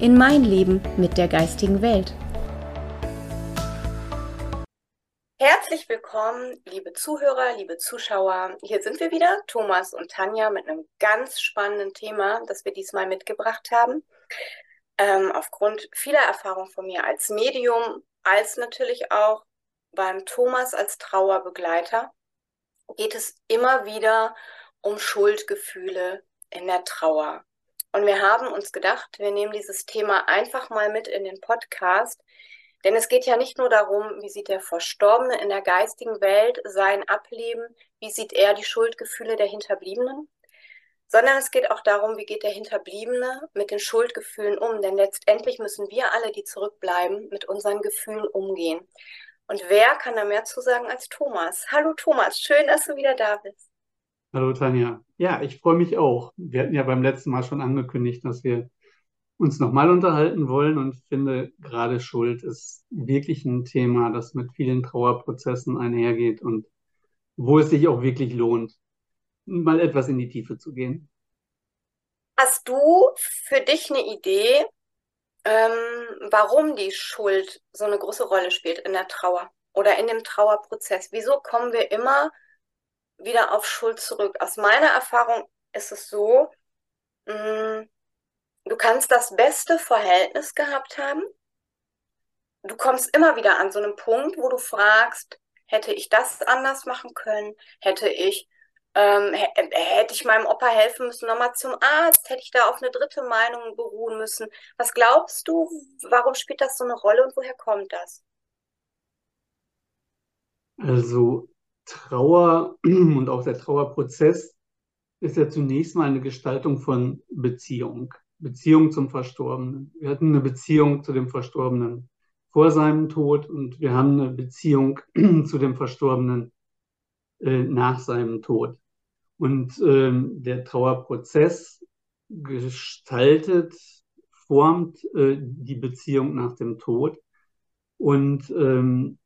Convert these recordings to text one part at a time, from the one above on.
in mein Leben mit der geistigen Welt. Herzlich willkommen, liebe Zuhörer, liebe Zuschauer. Hier sind wir wieder, Thomas und Tanja, mit einem ganz spannenden Thema, das wir diesmal mitgebracht haben. Ähm, aufgrund vieler Erfahrungen von mir als Medium, als natürlich auch beim Thomas als Trauerbegleiter, geht es immer wieder um Schuldgefühle in der Trauer. Und wir haben uns gedacht, wir nehmen dieses Thema einfach mal mit in den Podcast. Denn es geht ja nicht nur darum, wie sieht der Verstorbene in der geistigen Welt sein Ableben, wie sieht er die Schuldgefühle der Hinterbliebenen, sondern es geht auch darum, wie geht der Hinterbliebene mit den Schuldgefühlen um. Denn letztendlich müssen wir alle, die zurückbleiben, mit unseren Gefühlen umgehen. Und wer kann da mehr zu sagen als Thomas? Hallo Thomas, schön, dass du wieder da bist. Hallo Tanja. Ja, ich freue mich auch. Wir hatten ja beim letzten Mal schon angekündigt, dass wir uns nochmal unterhalten wollen und finde, gerade Schuld ist wirklich ein Thema, das mit vielen Trauerprozessen einhergeht und wo es sich auch wirklich lohnt, mal etwas in die Tiefe zu gehen. Hast du für dich eine Idee, ähm, warum die Schuld so eine große Rolle spielt in der Trauer oder in dem Trauerprozess? Wieso kommen wir immer wieder auf Schuld zurück. Aus meiner Erfahrung ist es so, mm, du kannst das beste Verhältnis gehabt haben. Du kommst immer wieder an so einen Punkt, wo du fragst, hätte ich das anders machen können? Hätte ich, ähm, hätte ich meinem Opa helfen müssen, nochmal zum Arzt? Hätte ich da auf eine dritte Meinung beruhen müssen? Was glaubst du, warum spielt das so eine Rolle und woher kommt das? Also Trauer und auch der Trauerprozess ist ja zunächst mal eine Gestaltung von Beziehung. Beziehung zum Verstorbenen. Wir hatten eine Beziehung zu dem Verstorbenen vor seinem Tod und wir haben eine Beziehung zu dem Verstorbenen äh, nach seinem Tod. Und ähm, der Trauerprozess gestaltet, formt äh, die Beziehung nach dem Tod. Und ähm,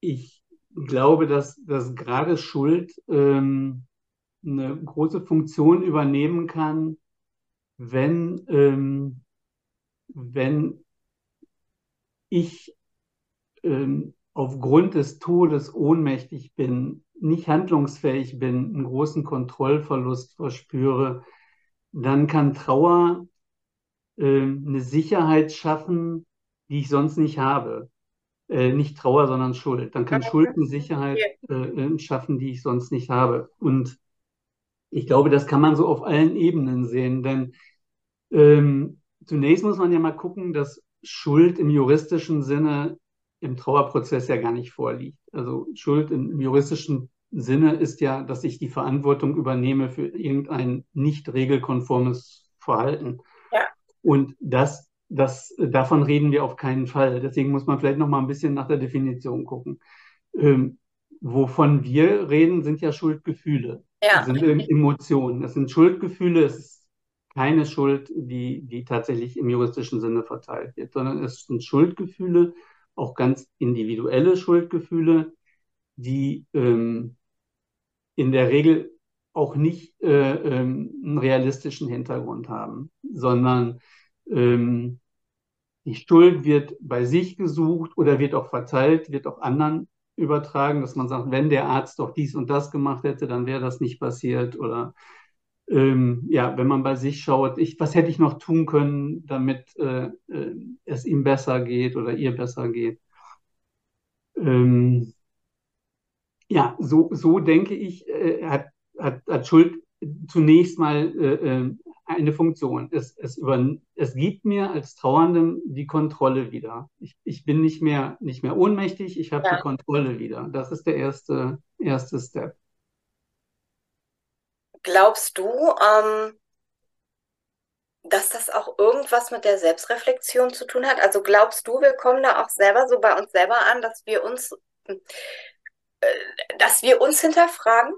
ich glaube, dass, dass gerade Schuld ähm, eine große Funktion übernehmen kann, wenn, ähm, wenn ich ähm, aufgrund des Todes ohnmächtig bin, nicht handlungsfähig bin, einen großen Kontrollverlust verspüre, dann kann Trauer äh, eine Sicherheit schaffen, die ich sonst nicht habe äh, nicht Trauer, sondern Schuld. Dann kann Schuld eine Sicherheit äh, äh, schaffen, die ich sonst nicht habe. Und ich glaube, das kann man so auf allen Ebenen sehen, denn ähm, zunächst muss man ja mal gucken, dass Schuld im juristischen Sinne im Trauerprozess ja gar nicht vorliegt. Also Schuld im juristischen Sinne ist ja, dass ich die Verantwortung übernehme für irgendein nicht regelkonformes Verhalten. Ja. Und das das, davon reden wir auf keinen Fall. Deswegen muss man vielleicht noch mal ein bisschen nach der Definition gucken. Ähm, wovon wir reden, sind ja Schuldgefühle. Ja. Das sind Emotionen. Das sind Schuldgefühle. Es ist keine Schuld, die, die tatsächlich im juristischen Sinne verteilt wird, sondern es sind Schuldgefühle, auch ganz individuelle Schuldgefühle, die ähm, in der Regel auch nicht äh, ähm, einen realistischen Hintergrund haben, sondern ähm, die Schuld wird bei sich gesucht oder wird auch verteilt, wird auch anderen übertragen, dass man sagt, wenn der Arzt doch dies und das gemacht hätte, dann wäre das nicht passiert. Oder ähm, ja, wenn man bei sich schaut, ich, was hätte ich noch tun können, damit äh, äh, es ihm besser geht oder ihr besser geht. Ähm, ja, so, so denke ich, äh, hat, hat, hat Schuld zunächst mal äh, äh eine Funktion. Es, es, über, es gibt mir als Trauerndem die Kontrolle wieder. Ich, ich bin nicht mehr, nicht mehr ohnmächtig, ich habe ja. die Kontrolle wieder. Das ist der erste, erste Step. Glaubst du, ähm, dass dass das auch irgendwas mit der Selbstreflexion zu tun hat? Also glaubst du, wir kommen da auch selber so bei uns selber an, dass wir uns, äh, dass wir uns hinterfragen?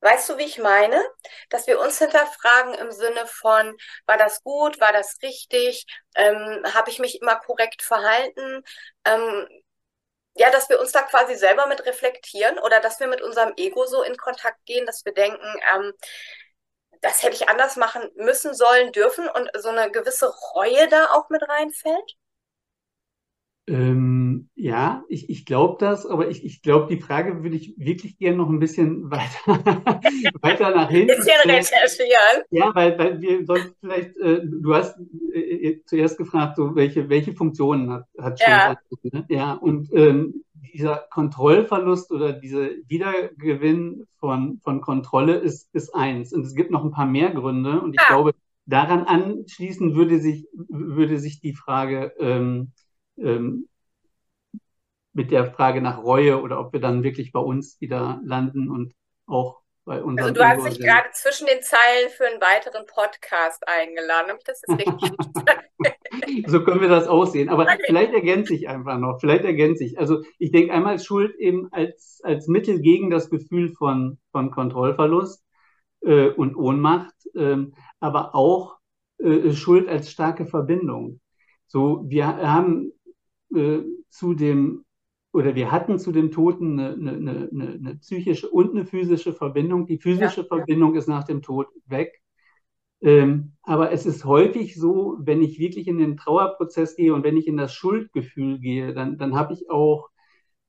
Weißt du, wie ich meine? Dass wir uns hinterfragen im Sinne von, war das gut, war das richtig, ähm, habe ich mich immer korrekt verhalten? Ähm, ja, dass wir uns da quasi selber mit reflektieren oder dass wir mit unserem Ego so in Kontakt gehen, dass wir denken, ähm, das hätte ich anders machen müssen, sollen, dürfen und so eine gewisse Reue da auch mit reinfällt? Ähm, ja, ich, ich glaube das, aber ich, ich glaube, die Frage würde ich wirklich gerne noch ein bisschen weiter, weiter nach hinten. Bisschen recherchieren. Ja, weil, weil wir sonst vielleicht, äh, du hast äh, äh, zuerst gefragt, so welche, welche Funktionen hat, hat Ja. ne? Ja, und ähm, dieser Kontrollverlust oder dieser Wiedergewinn von, von Kontrolle ist, ist eins. Und es gibt noch ein paar mehr Gründe. Und ich Ah, glaube, daran anschließend würde sich, würde sich die Frage ähm, ähm, mit der Frage nach Reue oder ob wir dann wirklich bei uns wieder landen und auch bei also unserem du hast dich gerade zwischen den Zeilen für einen weiteren Podcast eingeladen. Habe ich das jetzt richtig? So können wir das aussehen. Aber Okay. vielleicht ergänze ich einfach noch. Vielleicht ergänze ich. Also ich denke einmal Schuld eben als, als Mittel gegen das Gefühl von, von Kontrollverlust äh, und Ohnmacht, ähm, aber auch äh, Schuld als starke Verbindung. So, wir haben äh, zu dem oder wir hatten zu dem Toten eine, eine, eine, eine psychische und eine physische Verbindung. Die Ja, physische Verbindung ist nach dem Tod weg. Ähm, aber es ist häufig so, wenn ich wirklich in den Trauerprozess gehe und wenn ich in das Schuldgefühl gehe, dann, dann habe ich auch,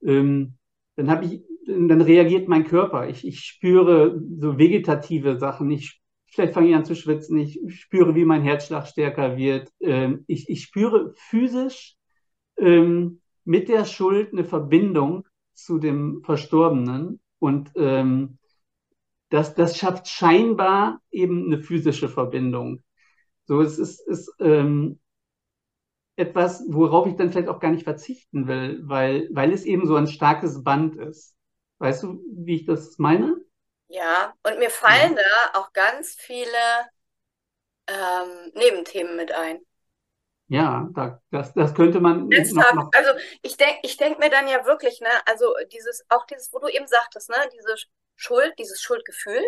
ähm, dann habe ich, dann reagiert mein Körper. Ich, ich spüre so vegetative Sachen. Ich, vielleicht fange ich an zu schwitzen. Ich spüre, wie mein Herzschlag stärker wird. Ähm, ich, ich spüre physisch ähm, mit der Schuld eine Verbindung zu dem Verstorbenen und ähm, das, das schafft scheinbar eben eine physische Verbindung. So, es ist, ist ähm, etwas, worauf ich dann vielleicht auch gar nicht verzichten will, weil, weil es eben so ein starkes Band ist. Weißt du, wie ich das meine? ja. Und mir Ja. fallen da auch ganz viele ähm, Nebenthemen mit ein. Ja, da, das, das könnte man noch, Ernsthaft, noch, also ich denke ich denk mir dann ja wirklich, ne, also dieses, auch dieses, wo du eben sagtest, ne, diese Schuld, dieses Schuldgefühl,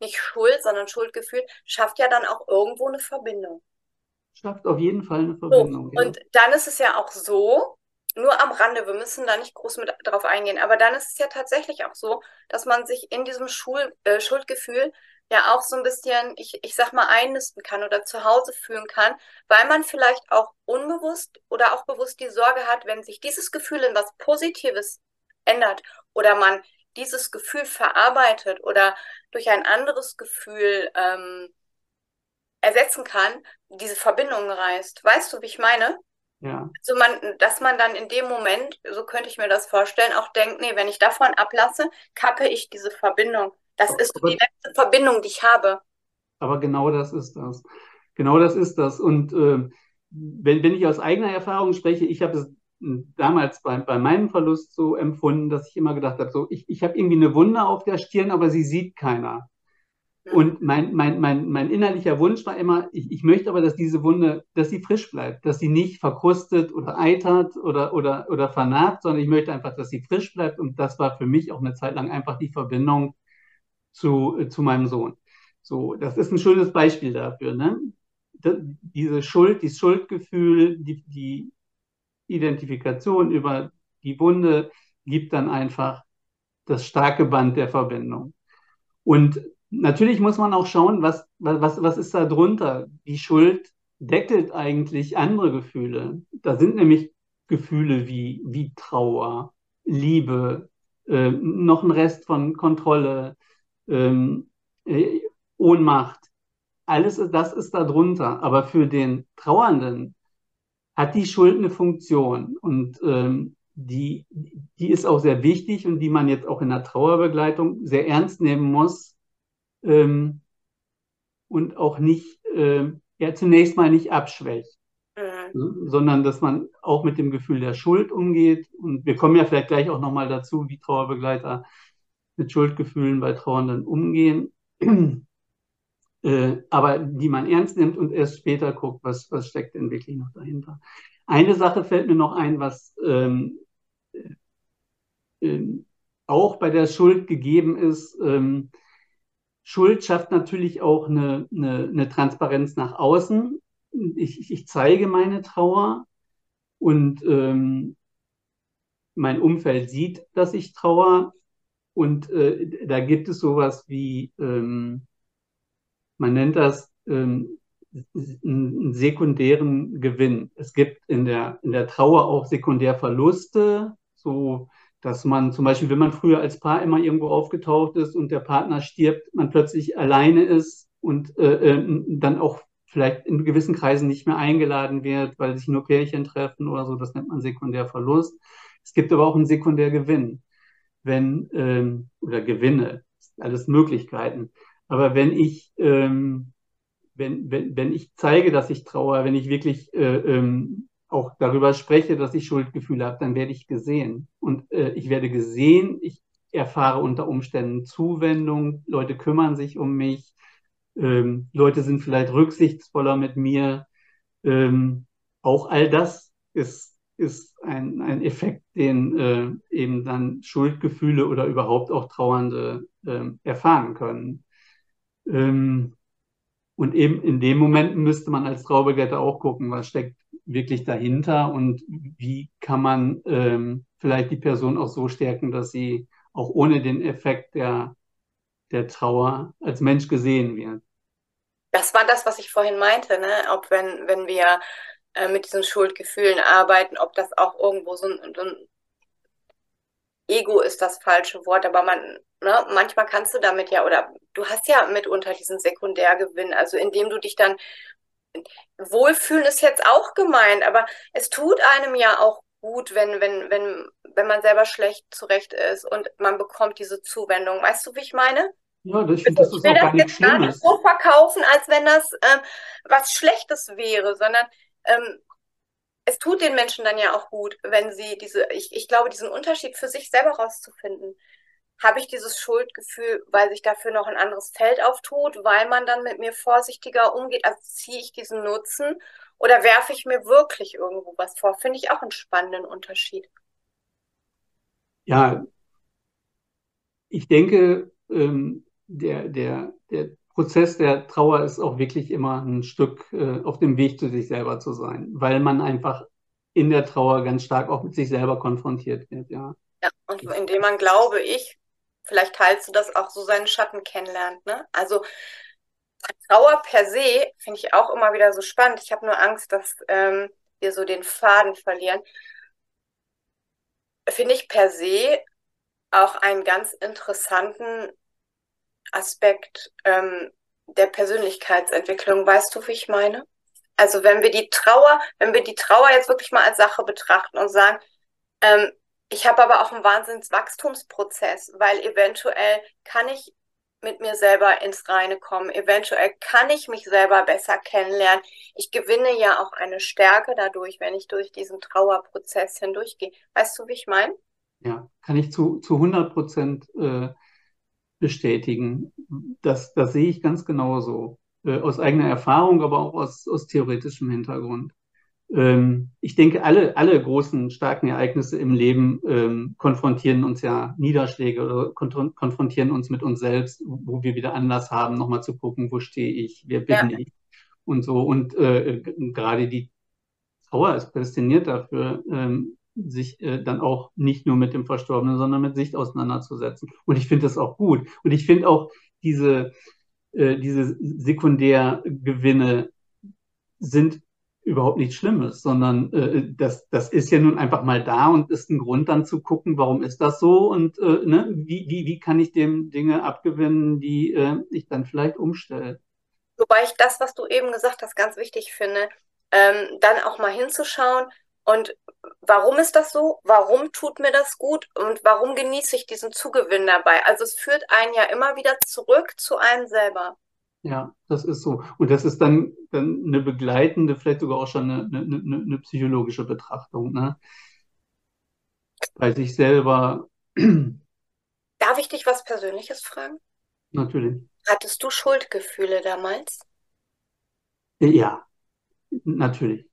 nicht Schuld, sondern Schuldgefühl, schafft ja dann auch irgendwo eine Verbindung. schafft auf jeden Fall eine So, Verbindung, ja. und dann ist es ja auch so, nur am Rande, wir müssen da nicht groß mit drauf eingehen, aber dann ist es ja tatsächlich auch so, dass man sich in diesem Schul, äh, Schuldgefühl ja auch so ein bisschen, ich, ich sag mal, einnisten kann oder zu Hause fühlen kann, weil man vielleicht auch unbewusst oder auch bewusst die Sorge hat, wenn sich dieses Gefühl in was Positives ändert oder man dieses Gefühl verarbeitet oder durch ein anderes Gefühl ähm, ersetzen kann, diese Verbindung reißt. Weißt du, wie ich meine? Ja, Also man, dass man dann in dem Moment, so könnte ich mir das vorstellen, auch denkt, nee, wenn ich davon ablasse, kappe ich diese Verbindung. Das ist so die letzte Verbindung, die ich habe. Aber genau das ist das. Genau das ist das. Und äh, wenn, wenn ich aus eigener Erfahrung spreche, ich habe es damals bei, bei meinem Verlust so empfunden, dass ich immer gedacht habe, so, ich, ich habe irgendwie eine Wunde auf der Stirn, aber sie sieht keiner. Hm. Und mein, mein, mein, mein innerlicher Wunsch war immer, ich, ich möchte aber, dass diese Wunde, dass sie frisch bleibt, dass sie nicht verkrustet oder eitert oder, oder, oder vernarbt, sondern ich möchte einfach, dass sie frisch bleibt. Und das war für mich auch eine Zeit lang einfach die Verbindung zu, äh, zu meinem Sohn. So, das ist ein schönes Beispiel dafür, ne? Diese Schuld, dieses Schuldgefühl, die, die Identifikation über die Wunde gibt dann einfach das starke Band der Verbindung. Und natürlich muss man auch schauen, was, was, was ist da drunter? Die Schuld deckelt eigentlich andere Gefühle. Da sind nämlich Gefühle wie, wie Trauer, Liebe, äh, noch ein Rest von Kontrolle, ähm, äh, Ohnmacht. Alles das ist da drunter. Aber für den Trauernden hat die Schuld eine Funktion und ähm, die, die ist auch sehr wichtig und die man jetzt auch in der Trauerbegleitung sehr ernst nehmen muss ähm, und auch nicht, äh, ja, zunächst mal nicht abschwächt, Mhm. sondern dass man auch mit dem Gefühl der Schuld umgeht. Und wir kommen ja vielleicht gleich auch nochmal dazu, wie Trauerbegleiter mit Schuldgefühlen bei Trauernden umgehen. äh, aber die man ernst nimmt und erst später guckt, was, was steckt denn wirklich noch dahinter. Eine Sache fällt mir noch ein, was ähm, äh, auch bei der Schuld gegeben ist. Ähm, Schuld schafft natürlich auch eine, eine, eine Transparenz nach außen. Ich, ich, zeige meine Trauer und ähm, mein Umfeld sieht, dass ich trauer. Und äh, da gibt es sowas wie, ähm, man nennt das ähm, einen sekundären Gewinn. Es gibt in der, in der Trauer auch Sekundärverluste, so dass man zum Beispiel, wenn man früher als Paar immer irgendwo aufgetaucht ist und der Partner stirbt, man plötzlich alleine ist und äh, äh, dann auch vielleicht in gewissen Kreisen nicht mehr eingeladen wird, weil sich nur Pärchen treffen oder so, das nennt man Sekundärverlust. Es gibt aber auch einen Sekundärgewinn, wenn, ähm, oder Gewinne, alles Möglichkeiten. Aber wenn ich, ähm, wenn, wenn, wenn ich zeige, dass ich traue, wenn ich wirklich äh, ähm, auch darüber spreche, dass ich Schuldgefühle habe, dann werde ich gesehen. Und äh, ich werde gesehen, ich erfahre unter Umständen Zuwendung, Leute kümmern sich um mich, ähm, Leute sind vielleicht rücksichtsvoller mit mir. Ähm, auch all das ist, ist ein, ein Effekt, den äh, eben dann Schuldgefühle oder überhaupt auch Trauernde äh, erfahren können. Ähm, und eben in dem Moment müsste man als Traubegleiter auch gucken, was steckt wirklich dahinter und wie kann man ähm, vielleicht die Person auch so stärken, dass sie auch ohne den Effekt der, der Trauer als Mensch gesehen wird. Das war das, was ich vorhin meinte, ne? ob wenn, wenn wir äh, mit diesen Schuldgefühlen arbeiten, ob das auch irgendwo so ein, so ein Ego ist das falsche Wort, aber man, ne, manchmal kannst du damit ja, oder du hast ja mitunter diesen Sekundärgewinn, also indem du dich dann Wohlfühlen ist jetzt auch gemeint, aber es tut einem ja auch gut, wenn, wenn, wenn, wenn man selber schlecht zurecht ist und man bekommt diese Zuwendung. Weißt du, wie ich meine? Ja, das, ich finde, das ist auch gar nichts Schlimmes. Nicht so verkaufen, als wenn das ähm, was Schlechtes wäre, sondern ähm, es tut den Menschen dann ja auch gut, wenn sie diese, ich, ich glaube, diesen Unterschied für sich selber rauszufinden habe ich dieses Schuldgefühl, weil sich dafür noch ein anderes Feld auftut, weil man dann mit mir vorsichtiger umgeht, also ziehe ich diesen Nutzen oder werfe ich mir wirklich irgendwo was vor? Finde ich auch einen spannenden Unterschied. Ja, ich denke, ähm, der, der, der Prozess der Trauer ist auch wirklich immer ein Stück äh, auf dem Weg zu sich selber zu sein, weil man einfach in der Trauer ganz stark auch mit sich selber konfrontiert wird, ja. Ja, und indem man, glaube ich, vielleicht teilst du das auch so seinen Schatten kennenlernt. Ne? Also Trauer per se finde ich auch immer wieder so spannend. Ich habe nur Angst, dass ähm, wir so den Faden verlieren. Finde ich per se auch einen ganz interessanten Aspekt ähm, der Persönlichkeitsentwicklung. Weißt du, wie ich meine? Also wenn wir die Trauer, wenn wir die Trauer jetzt wirklich mal als Sache betrachten und sagen, ähm, ich habe aber auch einen Wahnsinnswachstumsprozess, weil eventuell kann ich mit mir selber ins Reine kommen. Eventuell kann ich mich selber besser kennenlernen. Ich gewinne ja auch eine Stärke dadurch, wenn ich durch diesen Trauerprozess hindurchgehe. Weißt du, wie ich meine? Ja, kann ich zu, zu 100 Prozent äh, bestätigen. Das, das sehe ich ganz genauso. Äh, aus eigener Erfahrung, aber auch aus, aus theoretischem Hintergrund. Ähm, ich denke, alle, alle großen, starken Ereignisse im Leben ähm, konfrontieren uns ja Niederschläge oder konfrontieren uns mit uns selbst, wo wir wieder Anlass haben, nochmal zu gucken, wo stehe ich, wer bin ja. ich und so. Und äh, gerade die Trauer ist prädestiniert dafür, ähm, sich äh, dann auch nicht nur mit dem Verstorbenen, sondern mit sich auseinanderzusetzen. Und ich finde das auch gut. Und ich finde auch diese, äh, diese Sekundärgewinne sind überhaupt nichts Schlimmes, sondern äh, das, das ist ja nun einfach mal da und ist ein Grund dann zu gucken, warum ist das so und äh, ne, wie, wie, wie kann ich dem Dinge abgewinnen, die äh, ich dann vielleicht umstelle. Wobei ich das, was du eben gesagt hast, ganz wichtig finde, ähm, dann auch mal hinzuschauen und warum ist das so? Warum tut mir das gut? Und warum genieße ich diesen Zugewinn dabei? Also es führt einen ja immer wieder zurück zu einem selber. Ja, das ist so. Und das ist dann, dann eine begleitende, vielleicht sogar auch schon eine, eine, eine, eine psychologische Betrachtung, ne? Bei sich selber. Darf ich dich was Persönliches fragen? Natürlich. Hattest du Schuldgefühle damals? Ja, natürlich.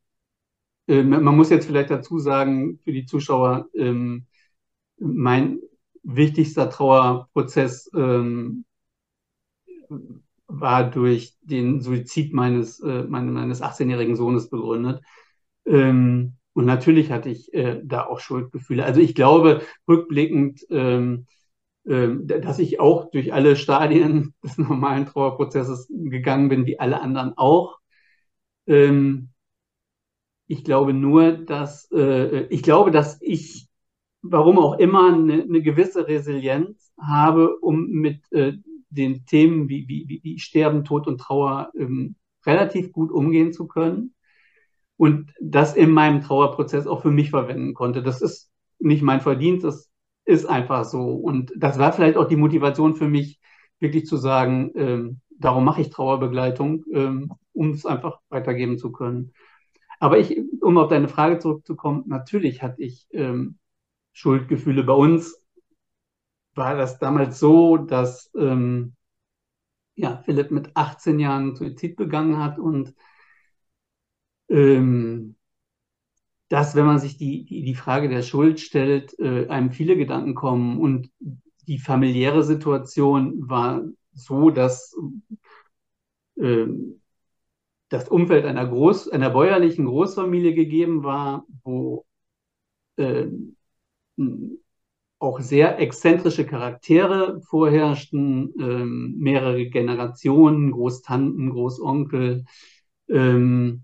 Ähm, man muss jetzt vielleicht dazu sagen, für die Zuschauer, ähm, mein wichtigster Trauerprozess ähm, war durch den Suizid meines, äh, meines 18-jährigen Sohnes begründet. Und natürlich hatte ich äh, da auch Schuldgefühle. Also ich glaube, rückblickend, dass ich auch durch alle Stadien des normalen Trauerprozesses gegangen bin, wie alle anderen auch. Ich glaube nur, dass äh, ich glaube, dass ich, warum auch immer, eine, eine gewisse Resilienz habe, um mit äh, den Themen wie, wie, wie Sterben, Tod und Trauer ähm, relativ gut umgehen zu können und das in meinem Trauerprozess auch für mich verwenden konnte. Das ist nicht mein Verdienst, das ist einfach so. Und das war vielleicht auch die Motivation für mich, wirklich zu sagen, ähm, darum mache ich Trauerbegleitung, ähm, um es einfach weitergeben zu können. Aber ich, um auf deine Frage zurückzukommen, natürlich hatte ich ähm, Schuldgefühle. Bei uns war das damals so, dass ähm, ja, Philipp mit 18 Jahren Suizid begangen hat und ähm, dass, wenn man sich die, die, Frage der Schuld stellt, äh, einem viele Gedanken kommen. Und die familiäre Situation war so, dass äh, das Umfeld einer, Groß-, einer bäuerlichen Großfamilie gegeben war, wo äh, auch sehr exzentrische Charaktere vorherrschten, ähm, mehrere Generationen, Großtanten, Großonkel, ähm,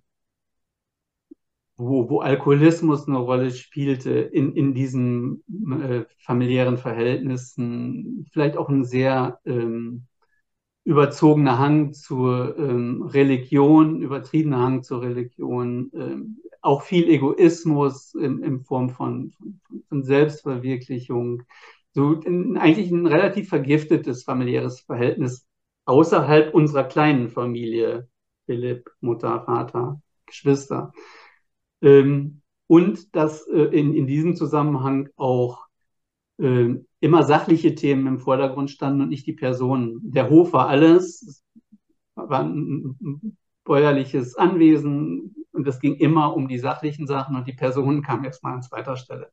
wo, wo Alkoholismus eine Rolle spielte in, in diesen äh, familiären Verhältnissen, vielleicht auch ein sehr ähm, überzogener Hang zur ähm, Religion, übertriebener Hang zur Religion, ähm, auch viel Egoismus in, in Form von, von, Selbstverwirklichung, so in, eigentlich ein relativ vergiftetes familiäres Verhältnis außerhalb unserer kleinen Familie, Philipp, Mutter, Vater, Geschwister. Ähm, und dass äh, in, in diesem Zusammenhang auch äh, immer sachliche Themen im Vordergrund standen und nicht die Personen. Der Hof war alles, es war ein, bäuerliches Anwesen und es ging immer um die sachlichen Sachen und die Personen kamen erstmal an zweiter Stelle.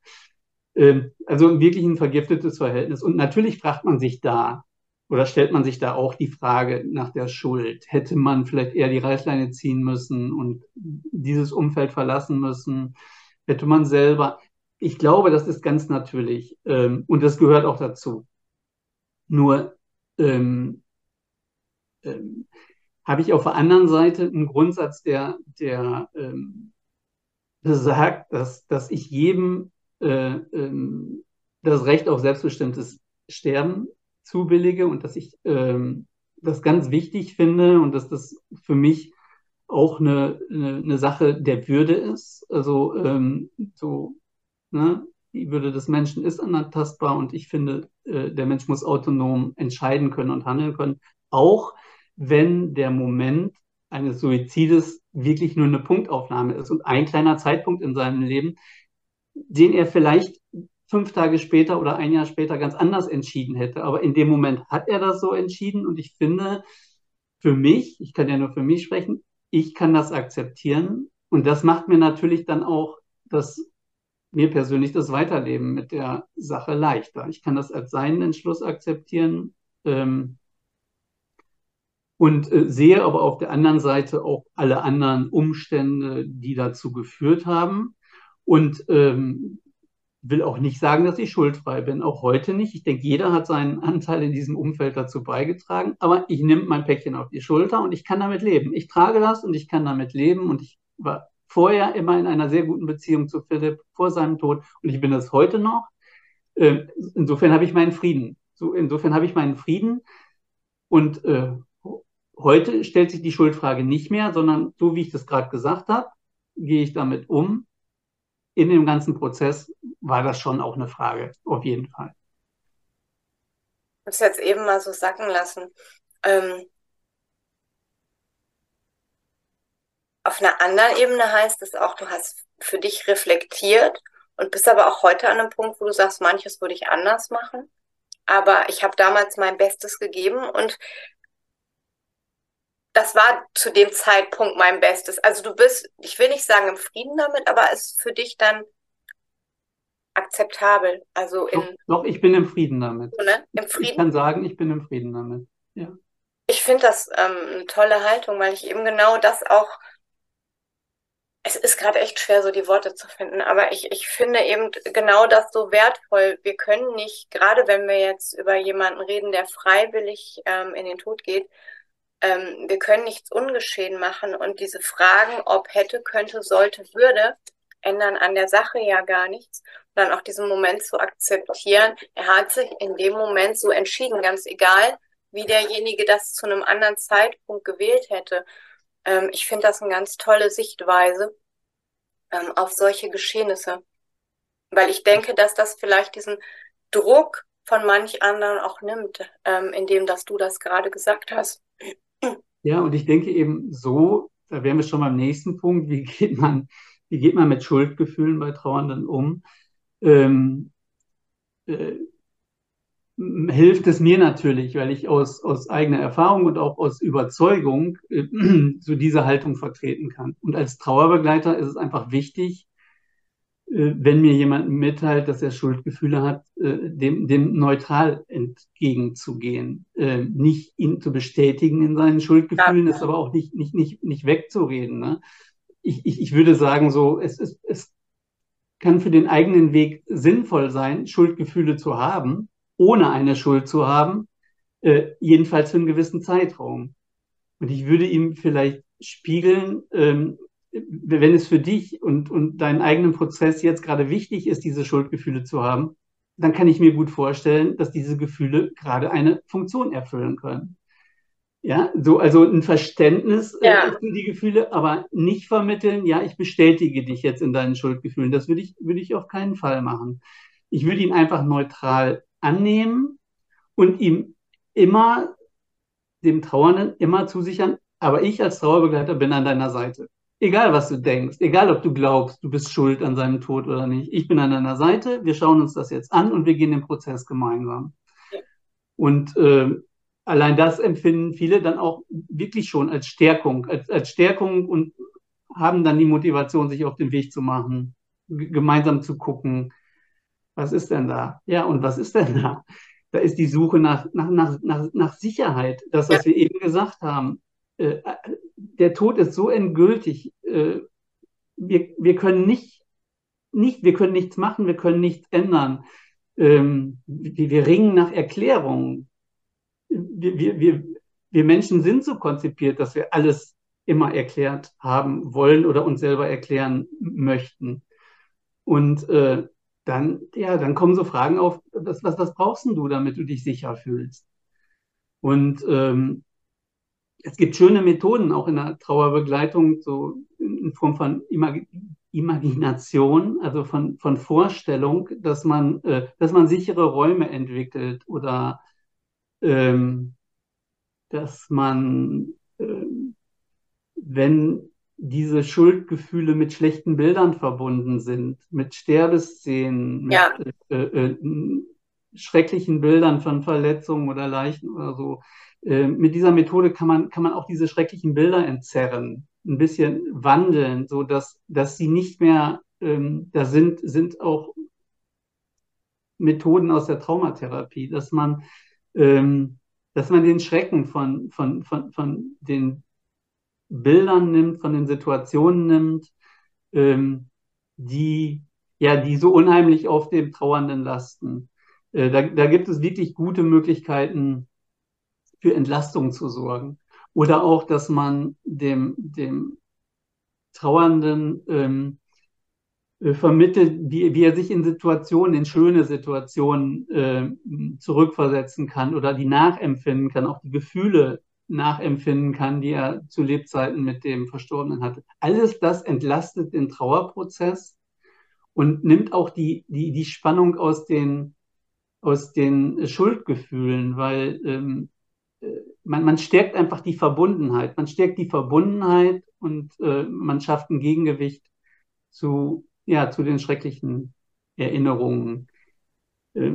Ähm, also wirklich ein vergiftetes Verhältnis. Und natürlich fragt man sich da, oder stellt man sich da auch die Frage nach der Schuld? Hätte man vielleicht eher die Reißleine ziehen müssen und dieses Umfeld verlassen müssen? Hätte man selber? Ich glaube, das ist ganz natürlich ähm, und das gehört auch dazu. Nur ähm, ähm, habe ich auf der anderen Seite einen Grundsatz, der, der ähm, besagt, dass, dass ich jedem äh, ähm, das Recht auf selbstbestimmtes Sterben zubillige und dass ich ähm, das ganz wichtig finde und dass das für mich auch eine, eine, eine Sache der Würde ist. Also so, ne, die Würde des Menschen ist unantastbar und ich finde, äh, der Mensch muss autonom entscheiden können und handeln können, auch wenn der Moment eines Suizides wirklich nur eine Punktaufnahme ist und ein kleiner Zeitpunkt in seinem Leben, den er vielleicht fünf Tage später oder ein Jahr später ganz anders entschieden hätte. Aber in dem Moment hat er das so entschieden und ich finde, für mich, ich kann ja nur für mich sprechen, ich kann das akzeptieren und das macht mir natürlich dann auch das mir persönlich das Weiterleben mit der Sache leichter. Ich kann das als seinen Entschluss akzeptieren ähm, und äh, sehe aber auf der anderen Seite auch alle anderen Umstände, die dazu geführt haben. Und ähm, will auch nicht sagen, dass ich schuldfrei bin, auch heute nicht. Ich denke, jeder hat seinen Anteil in diesem Umfeld dazu beigetragen, aber ich nehme mein Päckchen auf die Schulter und ich kann damit leben. Ich trage das und ich kann damit leben und ich war vorher immer in einer sehr guten Beziehung zu Philipp vor seinem Tod und ich bin das heute noch. Ähm, insofern habe ich meinen Frieden. insofern habe ich meinen Frieden und äh, heute stellt sich die Schuldfrage nicht mehr, sondern so wie ich das gerade gesagt habe, gehe ich damit um in dem ganzen Prozess war das schon auch eine Frage, auf jeden Fall. Ich habe es jetzt eben mal so sacken lassen. Ähm, auf einer anderen Ebene heißt es auch, du hast für dich reflektiert und bist aber auch heute an einem Punkt, wo du sagst, manches würde ich anders machen. Aber ich habe damals mein Bestes gegeben und das war zu dem Zeitpunkt mein Bestes. Also du bist, ich will nicht sagen im Frieden damit, aber es ist für dich dann akzeptabel. Also in, doch, doch, ich bin im Frieden damit. Ne? Im Frieden? Ich kann sagen, ich bin im Frieden damit. Ja. Ich finde das ähm, eine tolle Haltung, weil ich eben genau das auch. Es ist gerade echt schwer, so die Worte zu finden, aber ich, ich finde eben genau das so wertvoll. Wir können nicht, gerade wenn wir jetzt über jemanden reden, der freiwillig ähm, in den Tod geht, ähm, wir können nichts ungeschehen machen und diese Fragen, ob hätte, könnte, sollte, würde, ändern an der Sache ja gar nichts. Und dann auch diesen Moment zu akzeptieren, er hat sich in dem Moment so entschieden, ganz egal, wie derjenige das zu einem anderen Zeitpunkt gewählt hätte. Ähm, ich finde das eine ganz tolle Sichtweise ähm, auf solche Geschehnisse. Weil ich denke, dass das vielleicht diesen Druck von manch anderen auch nimmt, ähm, indem dass du das gerade gesagt hast. Ja, und ich denke eben so, da wären wir schon beim nächsten Punkt, wie geht man, wie geht man mit Schuldgefühlen bei Trauernden um? Ähm, äh, hilft es mir natürlich, weil ich aus, aus eigener Erfahrung und auch aus Überzeugung äh, so diese Haltung vertreten kann. Und als Trauerbegleiter ist es einfach wichtig, äh, wenn mir jemand mitteilt, dass er Schuldgefühle hat, äh, dem, dem neutral entgegenzugehen. Äh, nicht ihn zu bestätigen in seinen Schuldgefühlen, ja. ist aber auch nicht, nicht, nicht, nicht wegzureden. Ne? Ich, ich, ich würde sagen, so, es, es, es kann für den eigenen Weg sinnvoll sein, Schuldgefühle zu haben, ohne eine Schuld zu haben, äh, jedenfalls für einen gewissen Zeitraum. Und ich würde ihm vielleicht spiegeln, ähm, wenn es für dich und, und deinen eigenen Prozess jetzt gerade wichtig ist, diese Schuldgefühle zu haben, dann kann ich mir gut vorstellen, dass diese Gefühle gerade eine Funktion erfüllen können. Ja, so, also ein Verständnis äh, ja. für die Gefühle, aber nicht vermitteln, ja, ich bestätige dich jetzt in deinen Schuldgefühlen. Das würde ich, würde ich auf keinen Fall machen. Ich würde ihn einfach neutral annehmen und ihm immer, dem Trauernden, immer zusichern, aber ich als Trauerbegleiter bin an deiner Seite. Egal, was du denkst, egal, ob du glaubst, du bist schuld an seinem Tod oder nicht. Ich bin an deiner Seite, wir schauen uns das jetzt an und wir gehen den Prozess gemeinsam. Und äh, allein das empfinden viele dann auch wirklich schon als Stärkung, als, als Stärkung und haben dann die Motivation, sich auf den Weg zu machen, gemeinsam zu gucken, was ist denn da? Ja, und was ist denn da? Da ist die Suche nach, nach, nach, nach, nach Sicherheit, das, was ja. wir eben gesagt haben. Äh, der Tod ist so endgültig. Äh, wir, wir können nicht, nicht, wir können nichts machen, wir können nichts ändern. Ähm, wir, wir ringen nach Erklärungen. Wir, wir, wir, wir Menschen sind so konzipiert, dass wir alles immer erklärt haben wollen oder uns selber erklären möchten. Und äh, dann, ja, dann kommen so Fragen auf, was, was, was brauchst du, damit du dich sicher fühlst? Und ähm, es gibt schöne Methoden auch in der Trauerbegleitung, so in Form von Imag Imagination, also von, von Vorstellung, dass man, äh, dass man sichere Räume entwickelt oder ähm, dass man, äh, wenn diese Schuldgefühle mit schlechten Bildern verbunden sind, mit Sterbeszenen, mit ja. äh, äh, schrecklichen Bildern von Verletzungen oder Leichen oder so, äh, mit dieser Methode kann man, kann man auch diese schrecklichen Bilder entzerren, ein bisschen wandeln, so dass, dass sie nicht mehr, ähm, da sind, sind auch Methoden aus der Traumatherapie, dass man, ähm, dass man den Schrecken von, von, von, von den Bildern nimmt, von den Situationen nimmt, ähm, die, ja, die so unheimlich auf dem Trauernden lasten. Äh, da, da gibt es wirklich gute Möglichkeiten, für Entlastung zu sorgen. Oder auch, dass man dem, dem Trauernden ähm, äh, vermittelt, wie, wie er sich in Situationen, in schöne Situationen äh, zurückversetzen kann oder die nachempfinden kann, auch die Gefühle nachempfinden kann, die er zu Lebzeiten mit dem Verstorbenen hatte. Alles das entlastet den Trauerprozess und nimmt auch die, die, die Spannung aus den, aus den Schuldgefühlen, weil ähm, man, man stärkt einfach die Verbundenheit. Man stärkt die Verbundenheit und äh, man schafft ein Gegengewicht zu, ja, zu den schrecklichen Erinnerungen. Äh,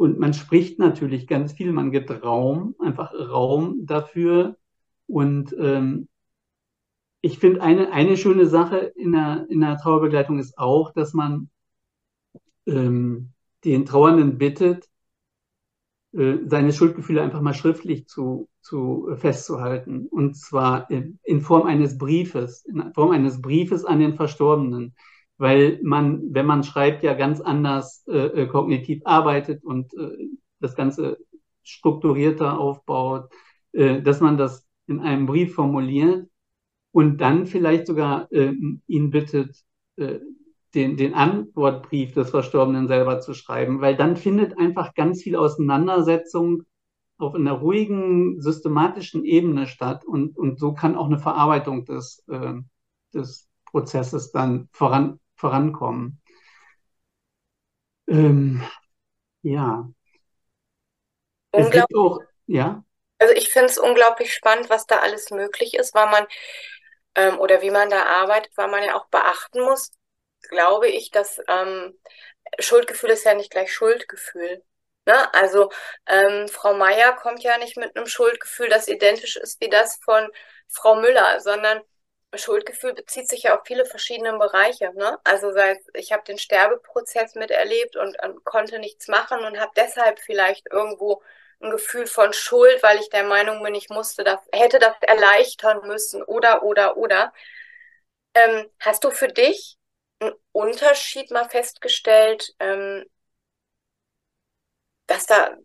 und man spricht natürlich ganz viel, man gibt Raum, einfach Raum dafür, Und ähm, ich finde, eine, eine schöne Sache in der, in der Trauerbegleitung ist auch, dass man ähm, den Trauernden bittet, äh, seine Schuldgefühle einfach mal schriftlich zu, zu festzuhalten. Und zwar in, in Form eines Briefes, in Form eines Briefes an den Verstorbenen. Weil man, wenn man schreibt, ja ganz anders äh, äh kognitiv arbeitet und äh, das Ganze strukturierter aufbaut, äh, dass man das in einem Brief formuliert und dann vielleicht sogar äh, ihn bittet, äh, den, den Antwortbrief des Verstorbenen selber zu schreiben, weil dann findet einfach ganz viel Auseinandersetzung auf einer ruhigen, systematischen Ebene statt und, und so kann auch eine Verarbeitung des, äh, des Prozesses dann voran, vorankommen. Ähm, ja. Es gibt auch, ja. Also ich finde es unglaublich spannend, was da alles möglich ist, weil man ähm, oder wie man da arbeitet, weil man ja auch beachten muss, glaube ich, dass ähm, Schuldgefühl ist ja nicht gleich Schuldgefühl. Ne? Also ähm, Frau Meier kommt ja nicht mit einem Schuldgefühl, das identisch ist wie das von Frau Müller, sondern Schuldgefühl bezieht sich ja auf viele verschiedene Bereiche. Ne? Also sei es, ich habe den Sterbeprozess miterlebt und, und konnte nichts machen und habe deshalb vielleicht irgendwo ein Gefühl von Schuld, weil ich der Meinung bin, ich musste das, hätte das erleichtern müssen oder oder oder. Ähm, hast du für dich einen Unterschied mal festgestellt, ähm, dass da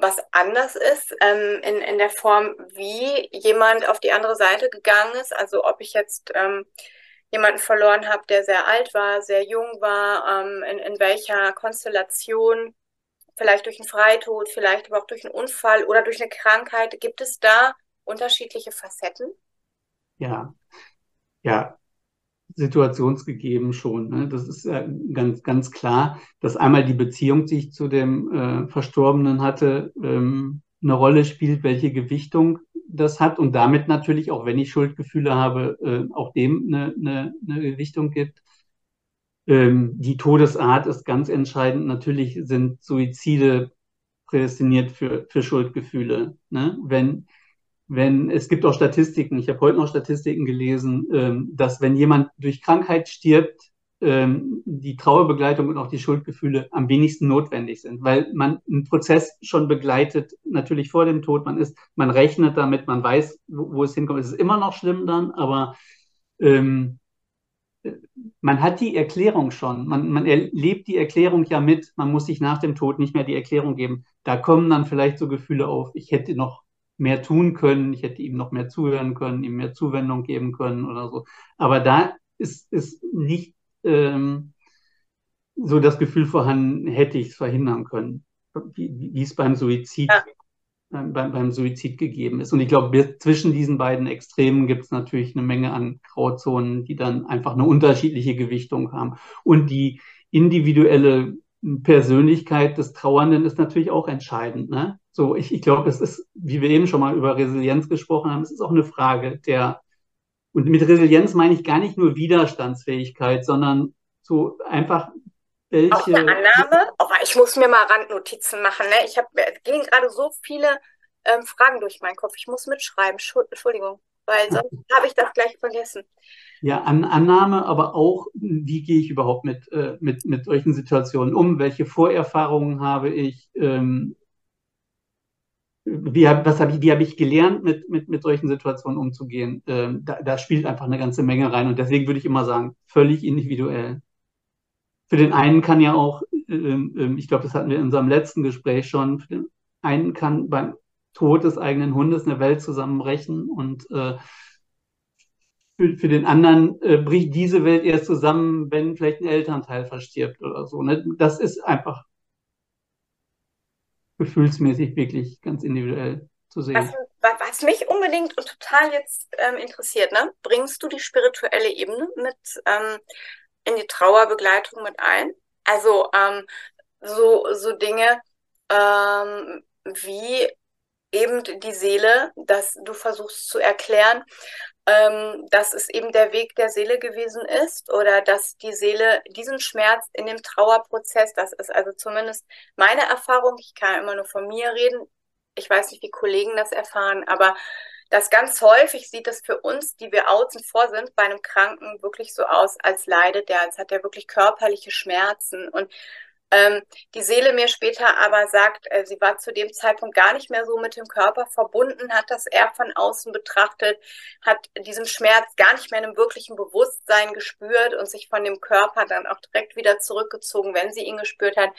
was anders ist ähm, in, in der Form, wie jemand auf die andere Seite gegangen ist. Also ob ich jetzt ähm, jemanden verloren habe, der sehr alt war, sehr jung war, ähm, in, in welcher Konstellation, vielleicht durch einen Freitod, vielleicht aber auch durch einen Unfall oder durch eine Krankheit. Gibt es da unterschiedliche Facetten? Ja, ja, situationsgegeben schon. Ne? Das ist ja ganz, ganz klar, dass einmal die Beziehung, die ich zu dem äh, Verstorbenen hatte, ähm, eine Rolle spielt, welche Gewichtung das hat und damit natürlich, auch wenn ich Schuldgefühle habe, äh, auch dem eine, eine, eine Gewichtung gibt. Ähm, die Todesart ist ganz entscheidend. Natürlich sind Suizide prädestiniert für, für Schuldgefühle. Ne? Wenn wenn es gibt auch Statistiken, ich habe heute noch Statistiken gelesen, ähm, dass wenn jemand durch Krankheit stirbt, ähm, die Trauerbegleitung und auch die Schuldgefühle am wenigsten notwendig sind, weil man einen Prozess schon begleitet, natürlich vor dem Tod, man ist, man rechnet damit, man weiß, wo, wo es hinkommt. Es ist immer noch schlimm dann, aber ähm, man hat die Erklärung schon, man, man erlebt die Erklärung ja mit, man muss sich nach dem Tod nicht mehr die Erklärung geben. Da kommen dann vielleicht so Gefühle auf, ich hätte noch mehr tun können, ich hätte ihm noch mehr zuhören können, ihm mehr Zuwendung geben können oder so. Aber da ist, ist nicht ähm, so das Gefühl vorhanden, hätte ich es verhindern können, wie, wie es beim Suizid, ja. beim, beim Suizid gegeben ist. Und ich glaube, zwischen diesen beiden Extremen gibt es natürlich eine Menge an Grauzonen, die dann einfach eine unterschiedliche Gewichtung haben. Und die individuelle Persönlichkeit des Trauernden ist natürlich auch entscheidend. Ne? So, ich, ich glaube, es ist, wie wir eben schon mal über Resilienz gesprochen haben, es ist auch eine Frage der, und mit Resilienz meine ich gar nicht nur Widerstandsfähigkeit, sondern so einfach welche. Auch eine Annahme, oh, ich muss mir mal Randnotizen machen. Ne? Ich habe gehen gerade so viele ähm, Fragen durch meinen Kopf. Ich muss mitschreiben. Entschuldigung, weil sonst habe ich das gleich vergessen. Ja, an Annahme, aber auch, wie gehe ich überhaupt mit, äh, mit, mit solchen Situationen um? Welche Vorerfahrungen habe ich? Ähm, wie, was hab ich, wie habe ich gelernt, mit, mit, mit solchen Situationen umzugehen? Ähm, da, da spielt einfach eine ganze Menge rein. Und deswegen würde ich immer sagen, völlig individuell. Für den einen kann ja auch, ähm, ähm ich glaube, das hatten wir in unserem letzten Gespräch schon, für den einen kann beim Tod des eigenen Hundes eine Welt zusammenbrechen und äh, für, für den anderen äh, bricht diese Welt erst zusammen, wenn vielleicht ein Elternteil verstirbt oder so. Ne? Das ist einfach gefühlsmäßig wirklich ganz individuell zu sehen. Was, was mich unbedingt und total jetzt ähm, interessiert, ne? bringst du die spirituelle Ebene mit ähm, in die Trauerbegleitung mit ein? Also ähm, so, so Dinge ähm, wie eben die Seele, dass du versuchst zu erklären, ähm, dass es eben der Weg der Seele gewesen ist oder dass die Seele diesen Schmerz in dem Trauerprozess, das ist also zumindest meine Erfahrung, ich kann immer nur von mir reden, ich weiß nicht, wie Kollegen das erfahren, aber dass ganz häufig sieht das für uns, die wir außen vor sind, bei einem Kranken wirklich so aus, als leidet der, als hat er wirklich körperliche Schmerzen. Und ähm, die Seele mir später aber sagt, äh, sie war zu dem Zeitpunkt gar nicht mehr so mit dem Körper verbunden, hat das eher von außen betrachtet, hat diesen Schmerz gar nicht mehr in einem wirklichen Bewusstsein gespürt und sich von dem Körper dann auch direkt wieder zurückgezogen, wenn sie ihn gespürt hat.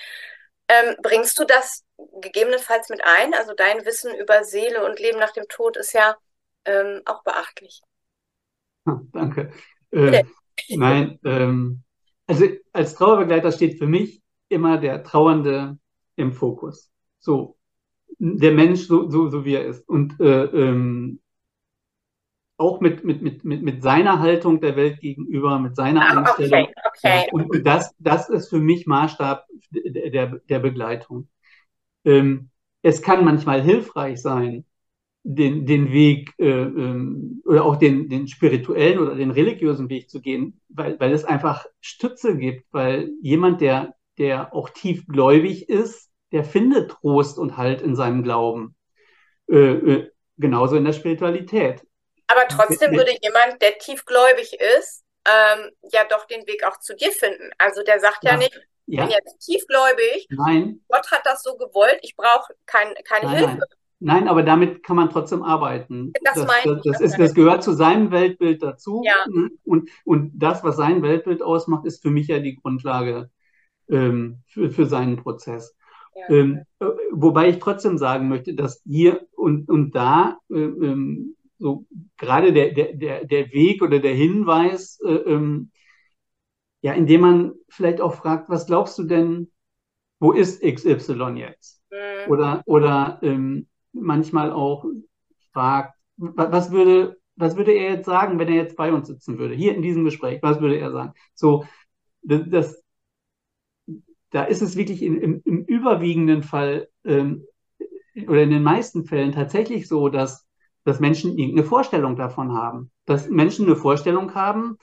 Ähm, bringst du das gegebenenfalls mit ein? Also dein Wissen über Seele und Leben nach dem Tod ist ja ähm, auch beachtlich. Danke. Äh, nein, ähm, also als Trauerbegleiter steht für mich immer der Trauernde im Fokus. So, der Mensch, so, so, so wie er ist. Und äh, ähm, auch mit, mit, mit, mit, mit seiner Haltung der Welt gegenüber, mit seiner ah, Einstellung. Okay, okay. Ja, und, das, das ist für mich Maßstab der, der, der Begleitung. Ähm, es kann manchmal hilfreich sein, den, den Weg äh, ähm, oder auch den, den spirituellen oder den religiösen Weg zu gehen, weil, weil es einfach Stütze gibt, weil jemand, der der auch tiefgläubig ist, der findet Trost und Halt in seinem Glauben. Äh, äh, genauso in der Spiritualität. Aber trotzdem würde jemand, der tiefgläubig ist, ähm, ja doch den Weg auch zu dir finden. Also der sagt ja, ja nicht, ich ja. bin jetzt tiefgläubig, nein. Gott hat das so gewollt, ich brauche kein, keine nein, Hilfe. Nein. Nein, aber damit kann man trotzdem arbeiten. Das, das, das, das, ist, das gehört zu seinem Weltbild dazu. Ja. Und, und das, was sein Weltbild ausmacht, ist für mich ja die Grundlage ähm, für, für seinen Prozess. Ja. Ähm, äh, wobei ich trotzdem sagen möchte, dass hier und, und da äh, ähm, so gerade der, der, der Weg oder der Hinweis, äh, ähm, ja, indem man vielleicht auch fragt, was glaubst du denn, wo ist XY jetzt? Mhm. Oder, oder ähm, manchmal auch fragt, was würde, was würde er jetzt sagen, wenn er jetzt bei uns sitzen würde, hier in diesem Gespräch, was würde er sagen? So, das, da ist es wirklich in, im, im, überwiegenden Fall ähm, oder in den meisten Fällen tatsächlich so, dass, dass Menschen irgendeine Vorstellung davon haben. Dass Menschen eine Vorstellung haben,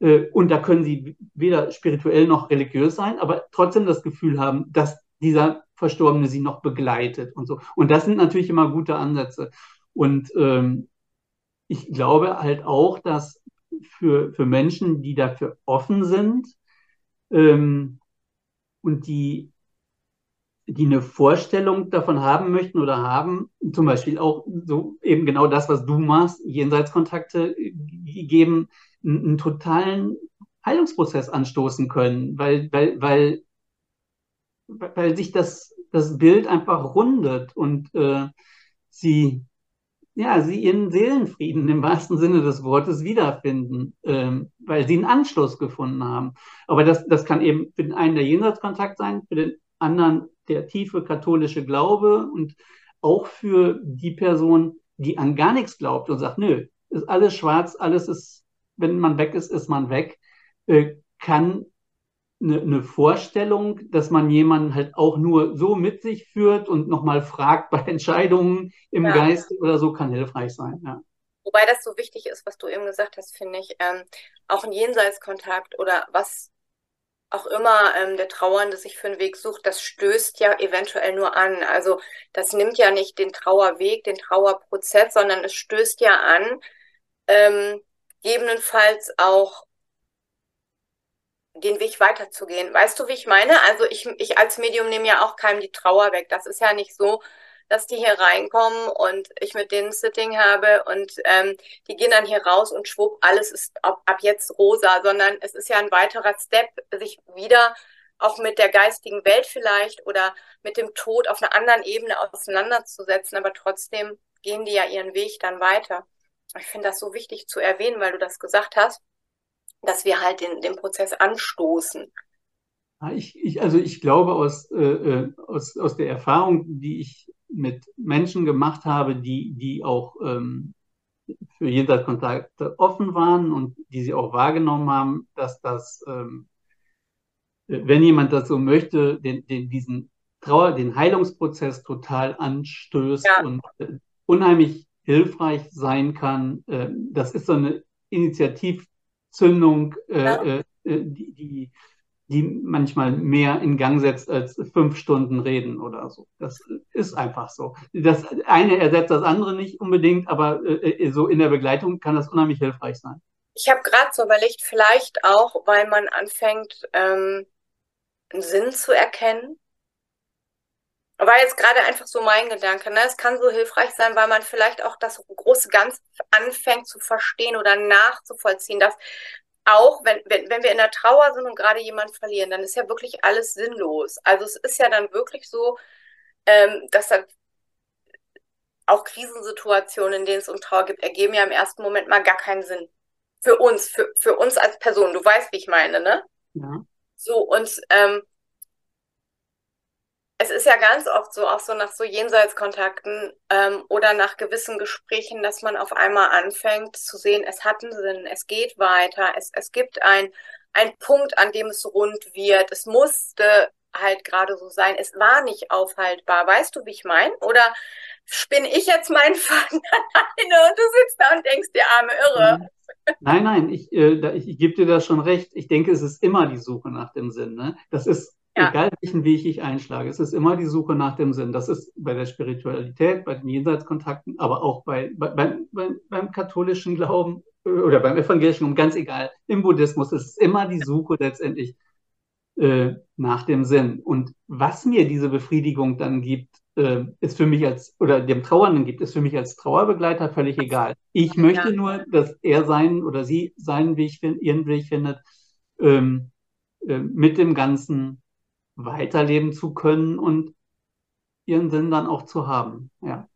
äh, und da können sie weder spirituell noch religiös sein, aber trotzdem das Gefühl haben, dass dieser Verstorbene sie noch begleitet und so. Und das sind natürlich immer gute Ansätze. Und ähm, ich glaube halt auch, dass für, für Menschen, die dafür offen sind, ähm, und die, die eine Vorstellung davon haben möchten oder haben, zum Beispiel auch so eben genau das, was du machst, Jenseitskontakte geben, einen, einen totalen Heilungsprozess anstoßen können, weil, weil, weil, weil sich das, das Bild einfach rundet und äh, sie ja, sie ihren Seelenfrieden im wahrsten Sinne des Wortes wiederfinden, ähm, weil sie einen Anschluss gefunden haben. Aber das, das kann eben für den einen der Jenseitskontakt sein, für den anderen der tiefe katholische Glaube und auch für die Person, die an gar nichts glaubt und sagt, nö, ist alles schwarz, alles ist, wenn man weg ist, ist man weg, äh, kann eine, eine Vorstellung, dass man jemanden halt auch nur so mit sich führt und nochmal fragt bei Entscheidungen im ja. Geist oder so, kann hilfreich sein. Ja. Wobei das so wichtig ist, was du eben gesagt hast, finde ich, ähm, auch ein Jenseitskontakt oder was auch immer ähm, der Trauernde sich für einen Weg sucht, das stößt ja eventuell nur an. Also das nimmt ja nicht den Trauerweg, den Trauerprozess, sondern es stößt ja an, ähm, gegebenenfalls auch den Weg weiterzugehen. Weißt du, wie ich meine? Also ich, ich als Medium nehme ja auch keinem die Trauer weg. Das ist ja nicht so, dass die hier reinkommen und ich mit denen Sitting habe und ähm, die gehen dann hier raus und schwupp, alles ist ab, ab jetzt rosa, sondern es ist ja ein weiterer Step, sich wieder auch mit der geistigen Welt vielleicht oder mit dem Tod auf einer anderen Ebene auseinanderzusetzen, aber trotzdem gehen die ja ihren Weg dann weiter. Ich finde das so wichtig zu erwähnen, weil du das gesagt hast dass wir halt den, den Prozess anstoßen. Ich, ich, also ich glaube aus, äh, äh, aus, aus der Erfahrung, die ich mit Menschen gemacht habe, die, die auch ähm, für Jenseitskontakte offen waren und die sie auch wahrgenommen haben, dass das, ähm, wenn jemand das so möchte, den, den, diesen Trauer, den Heilungsprozess total anstößt ja. und äh, unheimlich hilfreich sein kann. Äh, das ist so eine Initiativ, Zündung, äh, ja. äh, die, die, die manchmal mehr in Gang setzt als fünf Stunden reden oder so. Das ist einfach so. Das eine ersetzt das andere nicht unbedingt, aber äh, so in der Begleitung kann das unheimlich hilfreich sein. Ich habe gerade so überlegt, vielleicht auch, weil man anfängt, ähm, einen Sinn zu erkennen. War jetzt gerade einfach so mein Gedanke. Ne? Es kann so hilfreich sein, weil man vielleicht auch das große Ganze anfängt zu verstehen oder nachzuvollziehen, dass auch wenn, wenn, wenn wir in der Trauer sind und gerade jemanden verlieren, dann ist ja wirklich alles sinnlos. Also es ist ja dann wirklich so, ähm, dass dann auch Krisensituationen, in denen es um Trauer gibt, ergeben ja im ersten Moment mal gar keinen Sinn. Für uns, für, für uns als Person. Du weißt, wie ich meine, ne? Ja. So, und ähm, es ist ja ganz oft so, auch so nach so Jenseitskontakten ähm, oder nach gewissen Gesprächen, dass man auf einmal anfängt zu sehen, es hat einen Sinn, es geht weiter, es, es gibt ein, ein Punkt, an dem es rund wird. Es musste halt gerade so sein. Es war nicht aufhaltbar. Weißt du, wie ich meine? Oder spinne ich jetzt meinen Faden alleine und du sitzt da und denkst, dir arme Irre. Mhm. Nein, nein, ich, äh, ich, ich gebe dir da schon recht. Ich denke, es ist immer die Suche nach dem Sinn. Ne? Das ist ja. egal, welchen Weg ich einschlage. Es ist immer die Suche nach dem Sinn. Das ist bei der Spiritualität, bei den Jenseitskontakten, aber auch bei, bei, beim, beim, beim katholischen Glauben oder beim evangelischen Glauben, ganz egal. Im Buddhismus ist es immer die Suche letztendlich äh, nach dem Sinn. Und was mir diese Befriedigung dann gibt, äh, ist für mich als, oder dem Trauernden gibt, ist für mich als Trauerbegleiter völlig egal. Ich möchte ja. nur, dass er seinen oder sie seinen Weg, ihren Weg findet, ähm, äh, mit dem Ganzen weiterleben zu können und ihren Sinn dann auch zu haben. Ja.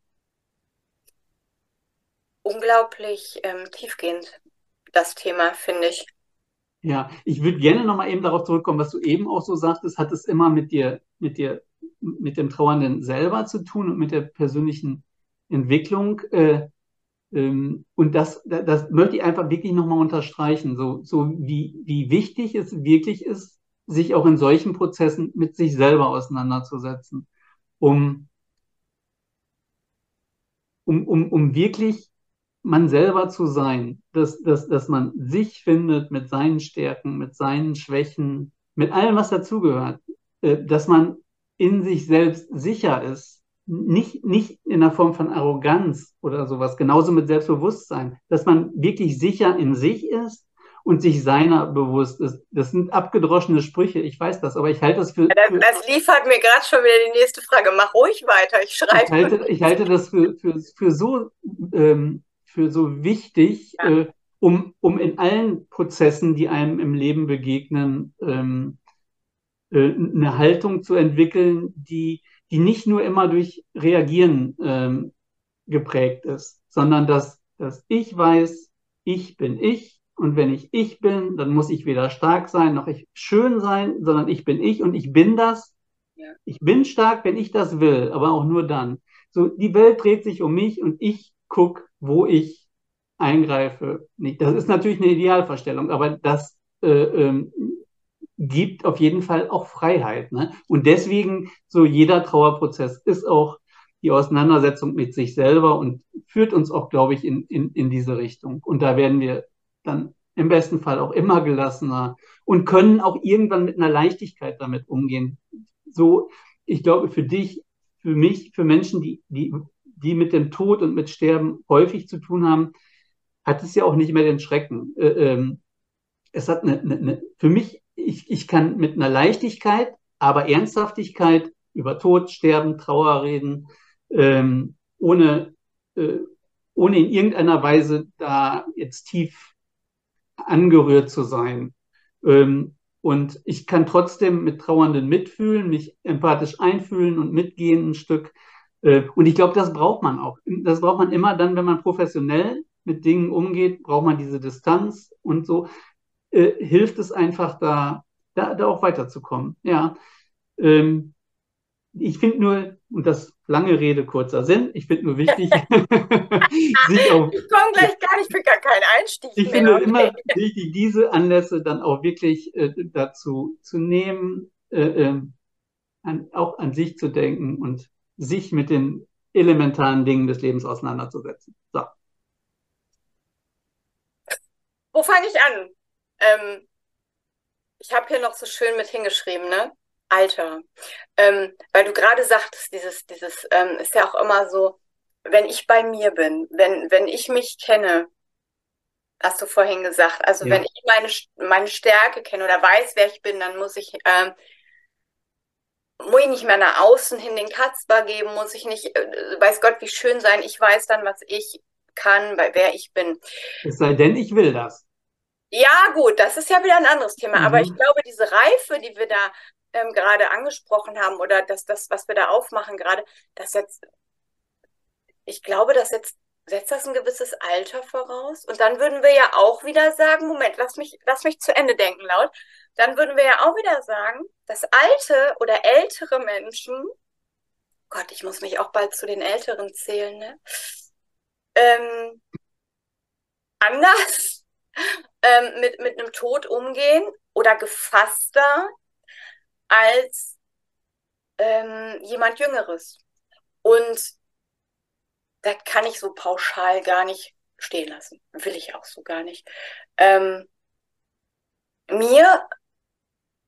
Unglaublich ähm, tiefgehend, das Thema, finde ich. Ja, ich würde gerne nochmal eben darauf zurückkommen, was du eben auch so sagtest, hat es immer mit dir, mit dir, mit dem Trauernden selber zu tun und mit der persönlichen Entwicklung. Äh, ähm, und das, das möchte ich einfach wirklich nochmal unterstreichen, so, so wie, wie wichtig es wirklich ist, sich auch in solchen Prozessen mit sich selber auseinanderzusetzen, um, um, um, um wirklich man selber zu sein, dass, dass, dass man sich findet mit seinen Stärken, mit seinen Schwächen, mit allem, was dazugehört, äh, dass man in sich selbst sicher ist, nicht, nicht in der Form von Arroganz oder sowas, genauso mit Selbstbewusstsein, dass man wirklich sicher in sich ist und sich seiner bewusst ist. Das sind abgedroschene Sprüche, ich weiß das, aber ich halte das für. Das, das liefert mir gerade schon wieder die nächste Frage. Mach ruhig weiter, ich schreibe. Ich halte, ich halte das für, für, für so ähm, für so wichtig, ja. äh, um, um in allen Prozessen, die einem im Leben begegnen, ähm, äh, eine Haltung zu entwickeln, die, die nicht nur immer durch Reagieren ähm, geprägt ist, sondern dass, dass ich weiß, ich bin ich und wenn ich ich bin, dann muss ich weder stark sein noch ich schön sein, sondern ich bin ich und ich bin das. Ja. Ich bin stark, wenn ich das will, aber auch nur dann. So, die Welt dreht sich um mich und ich gucke, wo ich eingreife. Das ist natürlich eine Idealvorstellung, aber das äh, ähm, gibt auf jeden Fall auch Freiheit. Ne? Und deswegen, so jeder Trauerprozess ist auch die Auseinandersetzung mit sich selber und führt uns auch, glaube ich, in, in, in diese Richtung. Und da werden wir dann im besten Fall auch immer gelassener und können auch irgendwann mit einer Leichtigkeit damit umgehen. So, ich glaube, für dich, für mich, für Menschen, die, die die mit dem Tod und mit Sterben häufig zu tun haben, hat es ja auch nicht mehr den Schrecken. Äh, ähm, es hat eine, eine, eine, für mich, ich, ich kann mit einer Leichtigkeit, aber Ernsthaftigkeit über Tod, Sterben, Trauer reden, ähm, ohne, äh, ohne in irgendeiner Weise da jetzt tief angerührt zu sein. Ähm, und ich kann trotzdem mit Trauernden mitfühlen, mich empathisch einfühlen und mitgehen ein Stück. Äh, und ich glaube, das braucht man auch. Das braucht man immer dann, wenn man professionell mit Dingen umgeht, braucht man diese Distanz und so äh, hilft es einfach da, da, da auch weiterzukommen. Ja. Ähm, ich finde nur, und das lange Rede, kurzer Sinn, ich finde nur wichtig, sich auch. Ich komme gleich gar nicht, ich bin gar kein Einstieg. Ich mehr. finde okay. immer wichtig, diese Anlässe dann auch wirklich äh, dazu zu nehmen, äh, ähm, an, auch an sich zu denken und sich mit den elementaren Dingen des Lebens auseinanderzusetzen. So. Wo fange ich an? Ähm, Ich habe hier noch so schön mit hingeschrieben, ne? Alter. Ähm, weil du gerade sagtest, dieses, dieses ähm, ist ja auch immer so, wenn ich bei mir bin, wenn, wenn ich mich kenne, hast du vorhin gesagt, also ja. wenn ich meine, meine Stärke kenne oder weiß, wer ich bin, dann muss ich, ähm, muss ich nicht mehr nach außen hin den Katzbar geben, muss ich nicht, äh, weiß Gott, wie schön sein, ich weiß dann, was ich kann, bei wer ich bin. Es sei denn, ich will das. Ja, gut, das ist ja wieder ein anderes Thema. Mhm. Aber ich glaube, diese Reife, die wir da ähm, gerade angesprochen haben, oder das, das, was wir da aufmachen gerade, das jetzt, ich glaube, das jetzt setzt das ein gewisses Alter voraus. Und dann würden wir ja auch wieder sagen, Moment, lass mich, lass mich zu Ende denken, laut. Dann würden wir ja auch wieder sagen, dass alte oder ältere Menschen, Gott, ich muss mich auch bald zu den Älteren zählen, ne? Ähm, anders ähm, mit, mit einem Tod umgehen oder gefasster als ähm, jemand Jüngeres. Und das kann ich so pauschal gar nicht stehen lassen. Will ich auch so gar nicht. Ähm, mir,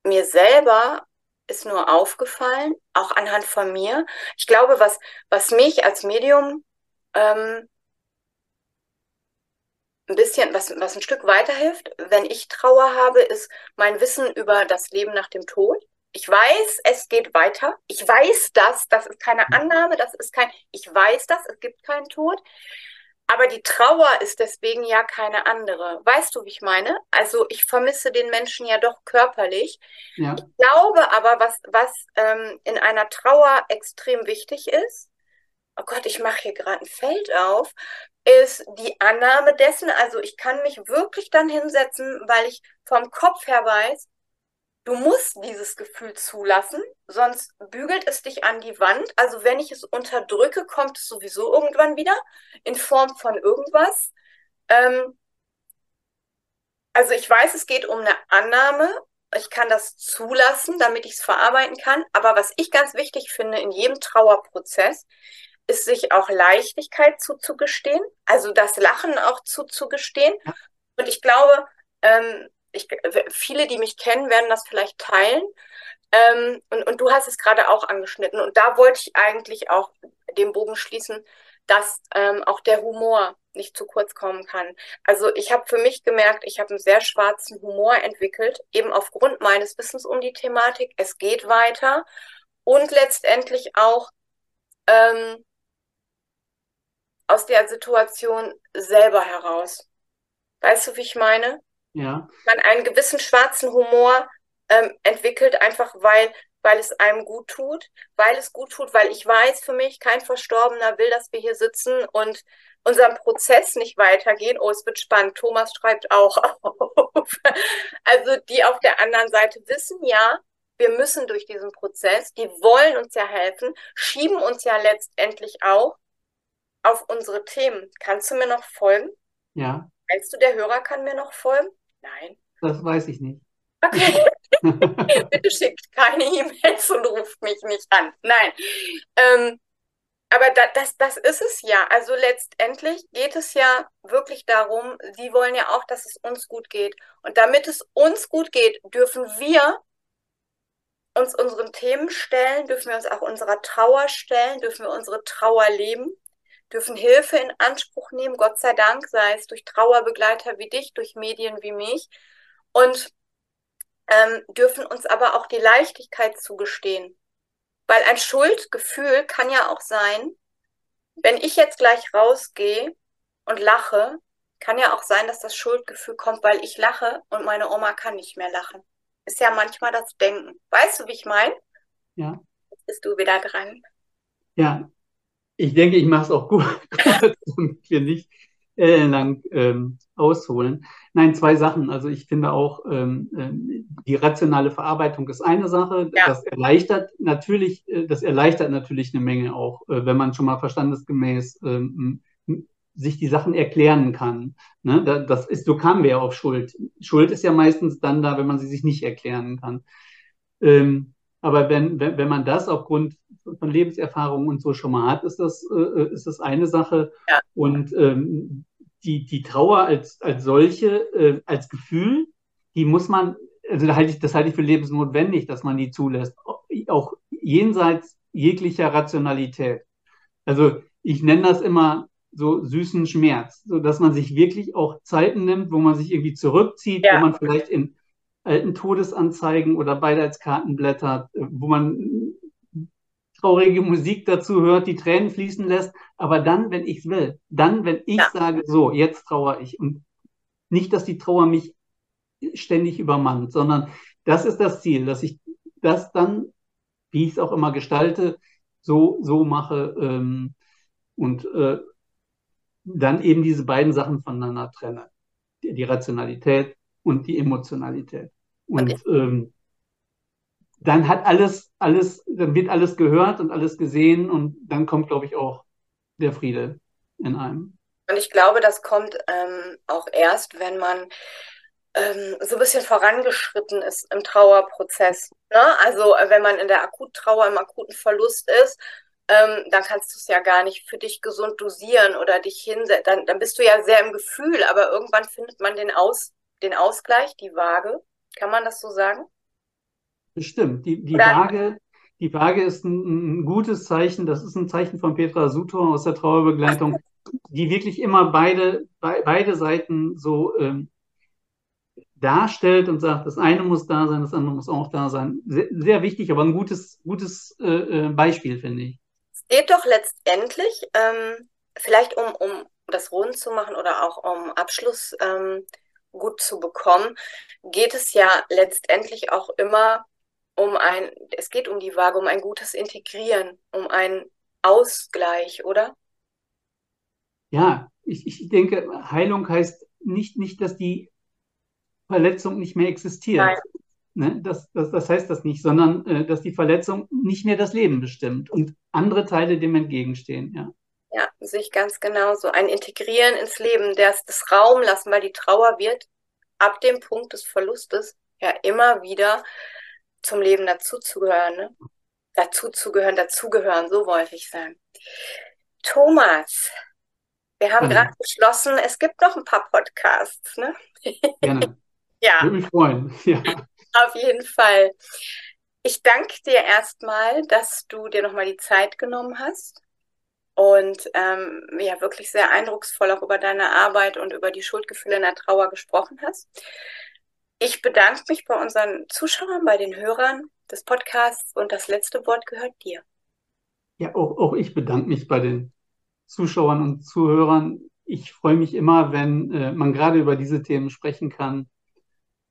mir selber ist nur aufgefallen, auch anhand von mir. Ich glaube, was, was mich als Medium ähm, ein bisschen, was, was ein Stück weiterhilft, wenn ich Trauer habe, ist mein Wissen über das Leben nach dem Tod. Ich weiß, es geht weiter. Ich weiß das. Das ist keine Annahme. Das ist kein, ich weiß das. Es gibt keinen Tod. Aber die Trauer ist deswegen ja keine andere. Weißt du, wie ich meine? Also ich vermisse den Menschen ja doch körperlich. Ja. Ich glaube aber, was, was ähm, in einer Trauer extrem wichtig ist, oh Gott, ich mache hier gerade ein Feld auf, ist die Annahme dessen, also ich kann mich wirklich dann hinsetzen, weil ich vom Kopf her weiß, du musst dieses Gefühl zulassen, sonst bügelt es dich an die Wand. Also wenn ich es unterdrücke, kommt es sowieso irgendwann wieder in Form von irgendwas. Ähm, also ich weiß, es geht um eine Annahme. Ich kann das zulassen, damit ich es verarbeiten kann. Aber was ich ganz wichtig finde in jedem Trauerprozess, ist sich auch Leichtigkeit zuzugestehen, also das Lachen auch zuzugestehen. Und ich glaube, ähm, ich, viele, die mich kennen, werden das vielleicht teilen. Ähm, und, und du hast es gerade auch angeschnitten. Und da wollte ich eigentlich auch den Bogen schließen, dass ähm, auch der Humor nicht zu kurz kommen kann. Also ich habe für mich gemerkt, ich habe einen sehr schwarzen Humor entwickelt, eben aufgrund meines Wissens um die Thematik. Es geht weiter und letztendlich auch ähm, aus der Situation selber heraus. Weißt du, wie ich meine? Ja. Man einen gewissen schwarzen Humor ähm, entwickelt, einfach weil, weil es einem gut tut, weil es gut tut, weil ich weiß für mich, kein Verstorbener will, dass wir hier sitzen und unserem Prozess nicht weitergehen. Oh, es wird spannend. Thomas schreibt auch auf. Also die auf der anderen Seite wissen ja, wir müssen durch diesen Prozess, die wollen uns ja helfen, schieben uns ja letztendlich auch auf unsere Themen. Kannst du mir noch folgen? Ja. Meinst du, der Hörer kann mir noch folgen? Nein. Das weiß ich nicht. Okay. Bitte schickt keine E-Mails und ruft mich nicht an. Nein. Ähm, aber da, das, das ist es ja. Also letztendlich geht es ja wirklich darum, sie wollen ja auch, dass es uns gut geht. Und damit es uns gut geht, dürfen wir uns unseren Themen stellen, dürfen wir uns auch unserer Trauer stellen, dürfen wir unsere Trauer leben dürfen Hilfe in Anspruch nehmen, Gott sei Dank, sei es durch Trauerbegleiter wie dich, durch Medien wie mich und ähm, dürfen uns aber auch die Leichtigkeit zugestehen. Weil ein Schuldgefühl kann ja auch sein, wenn ich jetzt gleich rausgehe und lache, kann ja auch sein, dass das Schuldgefühl kommt, weil ich lache und meine Oma kann nicht mehr lachen. Ist ja manchmal das Denken. Weißt du, wie ich meine? Ja. Jetzt bist du wieder dran. Ja, ich denke, ich mache es auch gut, damit wir nicht äh, lang ähm, ausholen. Nein, zwei Sachen. Also ich finde auch, ähm, ähm, die rationale Verarbeitung ist eine Sache. Ja. Das erleichtert natürlich, äh, das erleichtert natürlich eine Menge auch, äh, wenn man schon mal verstandesgemäß ähm, sich die Sachen erklären kann. Ne? Das ist, so kamen wir ja auf Schuld. Schuld ist ja meistens dann da, wenn man sie sich nicht erklären kann. Ähm, aber wenn, wenn, wenn man das aufgrund von Lebenserfahrungen und so schon mal hat, ist das, äh, ist das eine Sache. Ja. Und ähm, die, die Trauer als, als solche, äh, als Gefühl, die muss man, also da halte ich, das halte ich für lebensnotwendig, dass man die zulässt, auch jenseits jeglicher Rationalität. Also ich nenne das immer so süßen Schmerz, so dass man sich wirklich auch Zeiten nimmt, wo man sich irgendwie zurückzieht, ja. wo man vielleicht in alten Todesanzeigen oder Beileidskarten blättert, wo man traurige Musik dazu hört, die Tränen fließen lässt, aber dann, wenn ich es will, dann, wenn ich ja. sage, so, jetzt trauere ich und nicht, dass die Trauer mich ständig übermannt, sondern das ist das Ziel, dass ich das dann, wie ich es auch immer gestalte, so, so mache ähm, und äh, dann eben diese beiden Sachen voneinander trenne. Die, die Rationalität und die Emotionalität. Und okay. ähm, dann hat alles, alles, dann wird alles gehört und alles gesehen und dann kommt, glaube ich, auch der Friede in einem. Und ich glaube, das kommt ähm, auch erst, wenn man ähm, so ein bisschen vorangeschritten ist im Trauerprozess. Ne? Also wenn man in der Akuttrauer, im akuten Verlust ist, ähm, dann kannst du es ja gar nicht für dich gesund dosieren oder dich hinsetzen. Dann, dann bist du ja sehr im Gefühl, aber irgendwann findet man den, Aus, den Ausgleich, die Waage. Kann man das so sagen? Bestimmt. Die, die, Waage, die Waage ist ein, ein, gutes Zeichen. Das ist ein Zeichen von Petra Sutor aus der Trauerbegleitung, die wirklich immer beide, be, beide Seiten so ähm, darstellt und sagt, das eine muss da sein, das andere muss auch da sein. Sehr, sehr wichtig, aber ein gutes, gutes äh, äh Beispiel, finde ich. Es geht doch letztendlich, ähm, vielleicht um, um das rund zu machen oder auch um Abschluss ähm, gut zu bekommen, geht es ja letztendlich auch immer um ein, es geht um die Waage, um ein gutes Integrieren, um einen Ausgleich, oder? Ja, ich, ich denke, Heilung heißt nicht, nicht, dass die Verletzung nicht mehr existiert. Ne? Das, das, das heißt das nicht, sondern äh, dass die Verletzung nicht mehr das Leben bestimmt und andere Teile dem entgegenstehen. Ja, ja sehe ich ganz genauso. Ein Integrieren ins Leben, das, das Raum lassen, weil die Trauer wird ab dem Punkt des Verlustes ja immer wieder zum Leben dazuzugehören. Ne? Dazuzugehören, dazugehören, so wollte ich sagen. Thomas, wir haben gerade beschlossen, es gibt noch ein paar Podcasts. Ne? Gerne. ja. Würde mich freuen. Ja. Auf jeden Fall. Ich danke dir erstmal, dass du dir nochmal die Zeit genommen hast und ähm, ja wirklich sehr eindrucksvoll auch über deine Arbeit und über die Schuldgefühle in der Trauer gesprochen hast. Ich bedanke mich bei unseren Zuschauern, bei den Hörern des Podcasts und das letzte Wort gehört dir. Ja, auch, auch ich bedanke mich bei den Zuschauern und Zuhörern. Ich freue mich immer, wenn äh, man gerade über diese Themen sprechen kann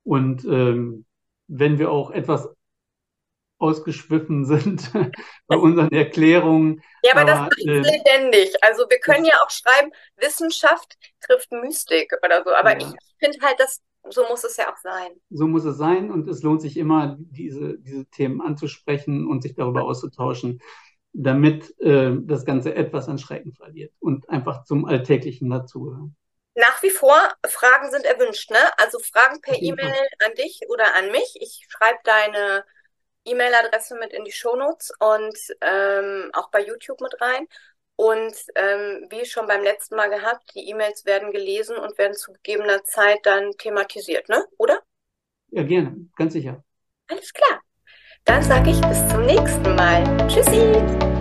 und ähm, wenn wir auch etwas ausgeschwiffen sind bei unseren Erklärungen. Ja, aber, aber das macht äh, lebendig. Also wir können ja auch schreiben, Wissenschaft trifft Mystik oder so. Aber ja. ich finde halt, dass so muss es ja auch sein. So muss es sein und es lohnt sich immer, diese, diese Themen anzusprechen und sich darüber auszutauschen, damit äh, das Ganze etwas an Schrecken verliert und einfach zum Alltäglichen dazugehört. Nach wie vor, Fragen sind erwünscht, ne? Also Fragen per E-Mail an dich oder an mich. Ich schreibe deine E-Mail-Adresse mit in die Shownotes und ähm, auch bei YouTube mit rein. Und ähm, wie schon beim letzten Mal gehabt, die E-Mails werden gelesen und werden zu gegebener Zeit dann thematisiert, ne? Oder? Ja, gerne, ganz sicher. Alles klar. Dann sage ich bis zum nächsten Mal. Tschüssi.